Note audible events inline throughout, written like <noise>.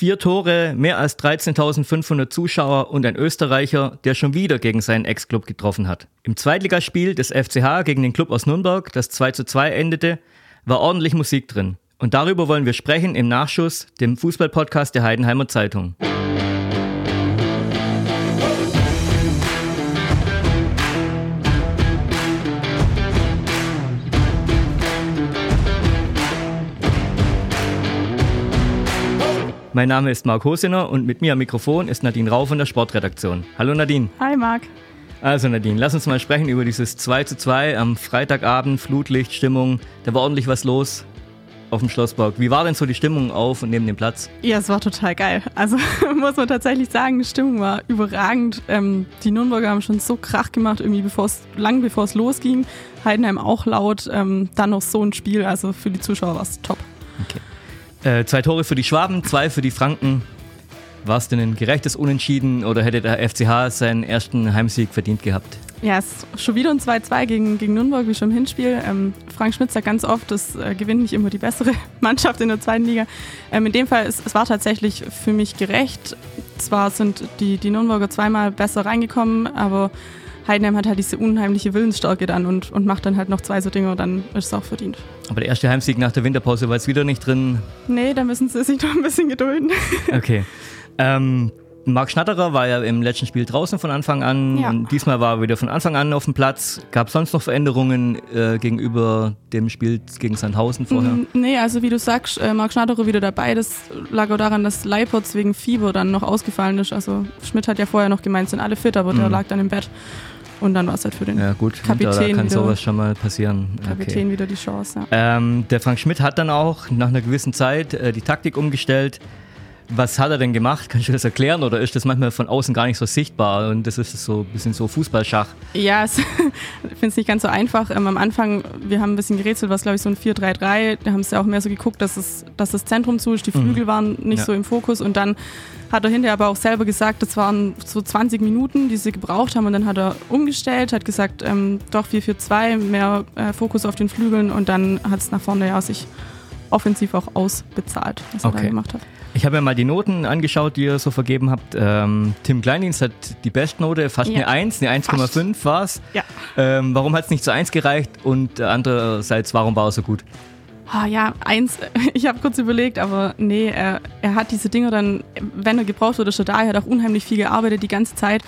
Vier Tore, mehr als 13.500 Zuschauer und ein Österreicher, der schon wieder gegen seinen Ex-Club getroffen hat. Im Zweitligaspiel des FCH gegen den Club aus Nürnberg, das 2 zu 2 endete, war ordentlich Musik drin. Und darüber wollen wir sprechen im Nachschuss, dem Fußballpodcast der Heidenheimer Zeitung. Mein Name ist Marc Hosener und mit mir am Mikrofon ist Nadine Rau von der Sportredaktion. Hallo Nadine. Hi Marc. Also Nadine, lass uns mal sprechen über dieses 2 zu 2 am Freitagabend, Flutlichtstimmung. Da war ordentlich was los auf dem Schlossberg. Wie war denn so die Stimmung auf und neben dem Platz? Ja, es war total geil. Also <laughs> muss man tatsächlich sagen, die Stimmung war überragend. Ähm, die Nürnberger haben schon so Krach gemacht, irgendwie bevor's, lang bevor es losging. Heidenheim auch laut. Ähm, dann noch so ein Spiel. Also für die Zuschauer war es top. Okay. Äh, zwei Tore für die Schwaben, zwei für die Franken. War es denn ein gerechtes Unentschieden oder hätte der FCH seinen ersten Heimsieg verdient gehabt? Ja, es ist schon wieder ein 2-2 gegen, gegen Nürnberg, wie schon im Hinspiel. Ähm, Frank Schmidt sagt ganz oft, das äh, gewinnt nicht immer die bessere <laughs> Mannschaft in der zweiten Liga. Ähm, in dem Fall, es, es war tatsächlich für mich gerecht. Zwar sind die, die Nürnberger zweimal besser reingekommen, aber Heidenheim hat halt diese unheimliche Willensstärke dann und, und macht dann halt noch zwei so Dinge, dann ist es auch verdient. Aber der erste Heimsieg nach der Winterpause war jetzt wieder nicht drin. Nee, da müssen sie sich noch ein bisschen gedulden. <laughs> Okay. Ähm, Marc Schnatterer war ja im letzten Spiel draußen von Anfang an ja. und diesmal war er wieder von Anfang an auf dem Platz. Gab es sonst noch Veränderungen äh, gegenüber dem Spiel gegen Sandhausen vorher? Nee, also wie du sagst, äh, Marc Schnatterer wieder dabei. Das lag auch daran, dass Leipertz wegen Fieber dann noch ausgefallen ist. Also Schmidt hat ja vorher noch gemeint, sind alle fit, aber mhm. der lag dann im Bett. Und dann war es halt für den ja, gut, Kapitän. Da kann wieder, sowas schon mal passieren. Kapitän okay. wieder die Chance. Ja. Ähm, der Frank Schmidt hat dann auch nach einer gewissen Zeit äh, die Taktik umgestellt. Was hat er denn gemacht? Kannst du das erklären oder ist das manchmal von außen gar nicht so sichtbar und das ist so ein bisschen so Fußballschach? Ja, <laughs> ich finde es nicht ganz so einfach. Ähm, am Anfang, wir haben ein bisschen gerätselt, was glaube ich so ein 4-3-3. Da haben sie ja auch mehr so geguckt, dass, es, dass das Zentrum zu ist, die mhm. Flügel mhm. waren nicht ja. so im Fokus und dann hat er hinterher aber auch selber gesagt, das waren so 20 Minuten, die sie gebraucht haben und dann hat er umgestellt, hat gesagt, ähm, doch 4-4-2, mehr äh, Fokus auf den Flügeln und dann hat es nach vorne ja sich offensiv auch ausbezahlt, was okay. er da gemacht hat. Ich habe ja mal die Noten angeschaut, die ihr so vergeben habt. Ähm, Tim Kleindienst hat die Bestnote, fast ja. eine 1, eine 1,5 war es. Ja. Ähm, warum hat es nicht zu 1 gereicht und andererseits, warum war er so gut? Oh, ja, eins, <laughs> ich habe kurz überlegt, aber nee, er, er hat diese Dinge dann, wenn er gebraucht wurde, schon da. Er hat auch unheimlich viel gearbeitet die ganze Zeit.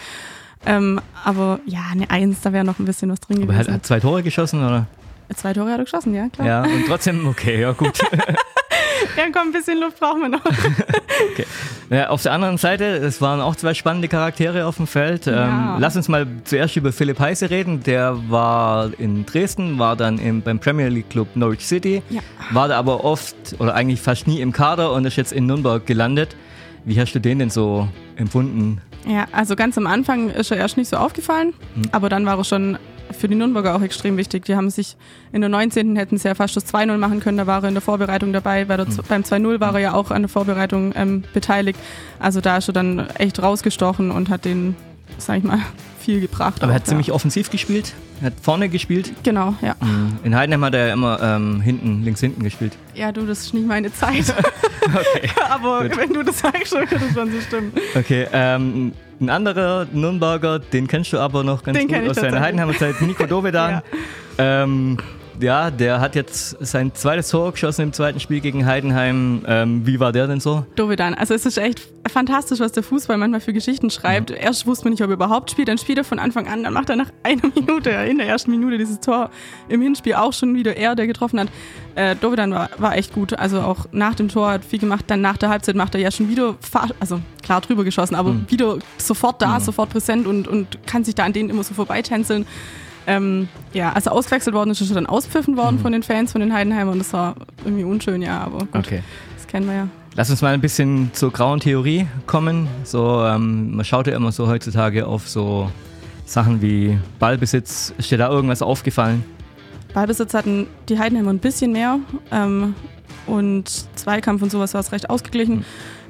Ähm, aber ja, eine Eins, da wäre noch ein bisschen was drin aber gewesen. Aber er hat zwei Tore geschossen, oder? Zwei Tore hat er geschossen, ja, klar. Ja, und trotzdem, okay, ja, gut. <laughs> ja, komm, ein bisschen Luft brauchen wir noch. <laughs> okay. Ja, auf der anderen Seite, es waren auch zwei spannende Charaktere auf dem Feld. Ja. Ähm, lass uns mal zuerst über Philipp Heise reden. Der war in Dresden, war dann im, beim Premier League Club Norwich City, ja. war da aber oft oder eigentlich fast nie im Kader und ist jetzt in Nürnberg gelandet. Wie hast du den denn so empfunden? Ja, also ganz am Anfang ist er erst nicht so aufgefallen, hm. aber dann war er schon für die Nürnberger auch extrem wichtig. Die haben sich in der 19. hätten sie ja fast das 2-0 machen können, da war er in der Vorbereitung dabei. Bei der, mhm. Beim 2-0 war er ja auch an der Vorbereitung ähm, beteiligt. Also da ist er dann echt rausgestochen und hat den, sag ich mal, <laughs> viel gebracht. Aber er hat ja. ziemlich offensiv gespielt, er hat vorne gespielt. Genau, ja. Mhm. In Heidenheim hat er ja immer ähm, hinten, links hinten gespielt. Ja, du, das ist nicht meine Zeit. <laughs> okay. <laughs> Aber Gut. wenn du das sagst, dann kann das schon so stimmen. Okay, ähm, ein anderer Nürnberger, den kennst du aber noch ganz den gut aus seiner Heidenheimer Zeit, Nico Dovedan. <laughs> ja. ähm, ja, der hat jetzt sein zweites Tor geschossen im zweiten Spiel gegen Heidenheim. Ähm, wie war der denn so? Dovedan. Also es ist echt fantastisch, was der Fußball manchmal für Geschichten schreibt. Mhm. Erst wusste man nicht, ob er überhaupt spielt, dann spielt er von Anfang an, dann macht er nach <laughs> einer Minute, in der ersten Minute dieses Tor im Hinspiel auch schon wieder er, der getroffen hat. Äh, Dovedan war, war echt gut. Also auch nach dem Tor hat viel gemacht. Dann nach der Halbzeit macht er ja schon wieder, also klar drüber geschossen, aber mhm. wieder sofort da, mhm. sofort präsent und, und kann sich da an denen immer so vorbeitänzeln. Ähm, ja, also ausgewechselt worden ist, ist er dann auspfiffen worden mhm. von den Fans, von den Heidenheimern. Das war irgendwie unschön, ja, aber gut. Okay. Das kennen wir ja. Lass uns mal ein bisschen zur grauen Theorie kommen. So, ähm, man schaut ja immer so heutzutage auf so Sachen wie Ballbesitz. Ist dir da irgendwas aufgefallen? Ballbesitz hatten die Heidenheimer ein bisschen mehr ähm, und Zweikampf und sowas war es recht ausgeglichen. Mhm.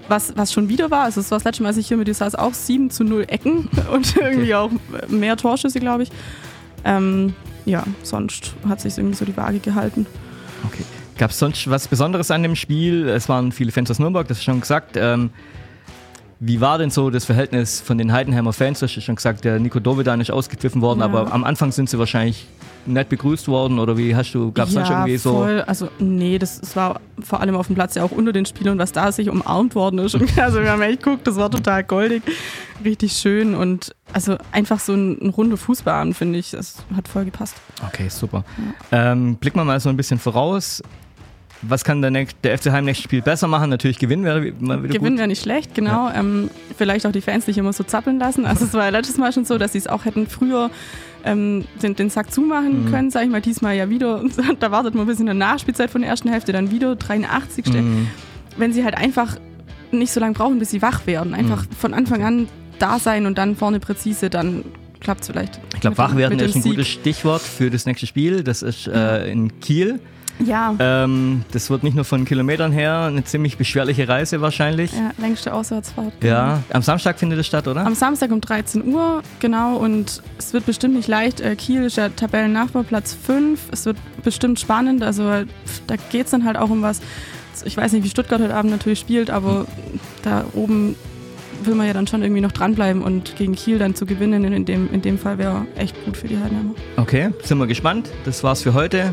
Was, was schon wieder war, also es war das letzte Mal, als ich hier mit dir saß, auch 7 zu 0 Ecken <laughs> und irgendwie okay. auch mehr Torschüsse, glaube ich. Ähm, ja, sonst hat sich irgendwie so die Waage gehalten. Okay. Gab es sonst was Besonderes an dem Spiel? Es waren viele Fans aus Nürnberg, das ist schon gesagt. Ähm, wie war denn so das Verhältnis von den Heidenheimer Fans? Du hast schon gesagt, der Nico Dovedan ist ausgepfiffen worden, ja. aber am Anfang sind sie wahrscheinlich nett begrüßt worden oder wie hast du, gab es ja, schon irgendwie so? Voll. Also nee, das, das war vor allem auf dem Platz ja auch unter den Spielern, was da sich umarmt worden ist. <laughs> also wir haben echt geguckt, das war total goldig, richtig schön und also einfach so ein, ein runder Fußballabend, finde ich, das hat voll gepasst. Okay, super. Ja. Ähm, blicken wir mal so ein bisschen voraus was kann der, der FC Heim nächstes Spiel besser machen? Natürlich gewinnen wäre Gewinnen wäre nicht schlecht, genau. Ja. Ähm, vielleicht auch die Fans nicht immer so zappeln lassen. Also es war letztes Mal schon so, dass sie es auch hätten früher ähm, den, den, Sack zumachen mhm. können, sage ich mal, diesmal ja wieder. <laughs> da wartet man bis in der Nachspielzeit von der ersten Hälfte dann wieder 83. Mhm. Wenn sie halt einfach nicht so lange brauchen, bis sie wach werden. Einfach mhm. von Anfang an da sein und dann vorne präzise, dann klappt es vielleicht. Ich glaube, wach werden ist ein Sieg. gutes Stichwort für das nächste Spiel. Das ist äh, in Kiel. Ja. Ähm, das wird nicht nur von Kilometern her eine ziemlich beschwerliche Reise wahrscheinlich. Ja, längste Auswärtsfahrt. Ja, am Samstag findet es statt, oder? Am Samstag um 13 Uhr, genau. Und es wird bestimmt nicht leicht. Äh, Kiel ist ja Tabellennachbar, Platz 5. Es wird bestimmt spannend. Also da geht es dann halt auch um was. Ich weiß nicht, wie Stuttgart heute Abend natürlich spielt, aber da oben will man ja dann schon irgendwie noch dranbleiben und gegen Kiel dann zu gewinnen in dem, in dem Fall wäre echt gut für die Heidenheimer. Okay, sind wir gespannt. Das war's für heute.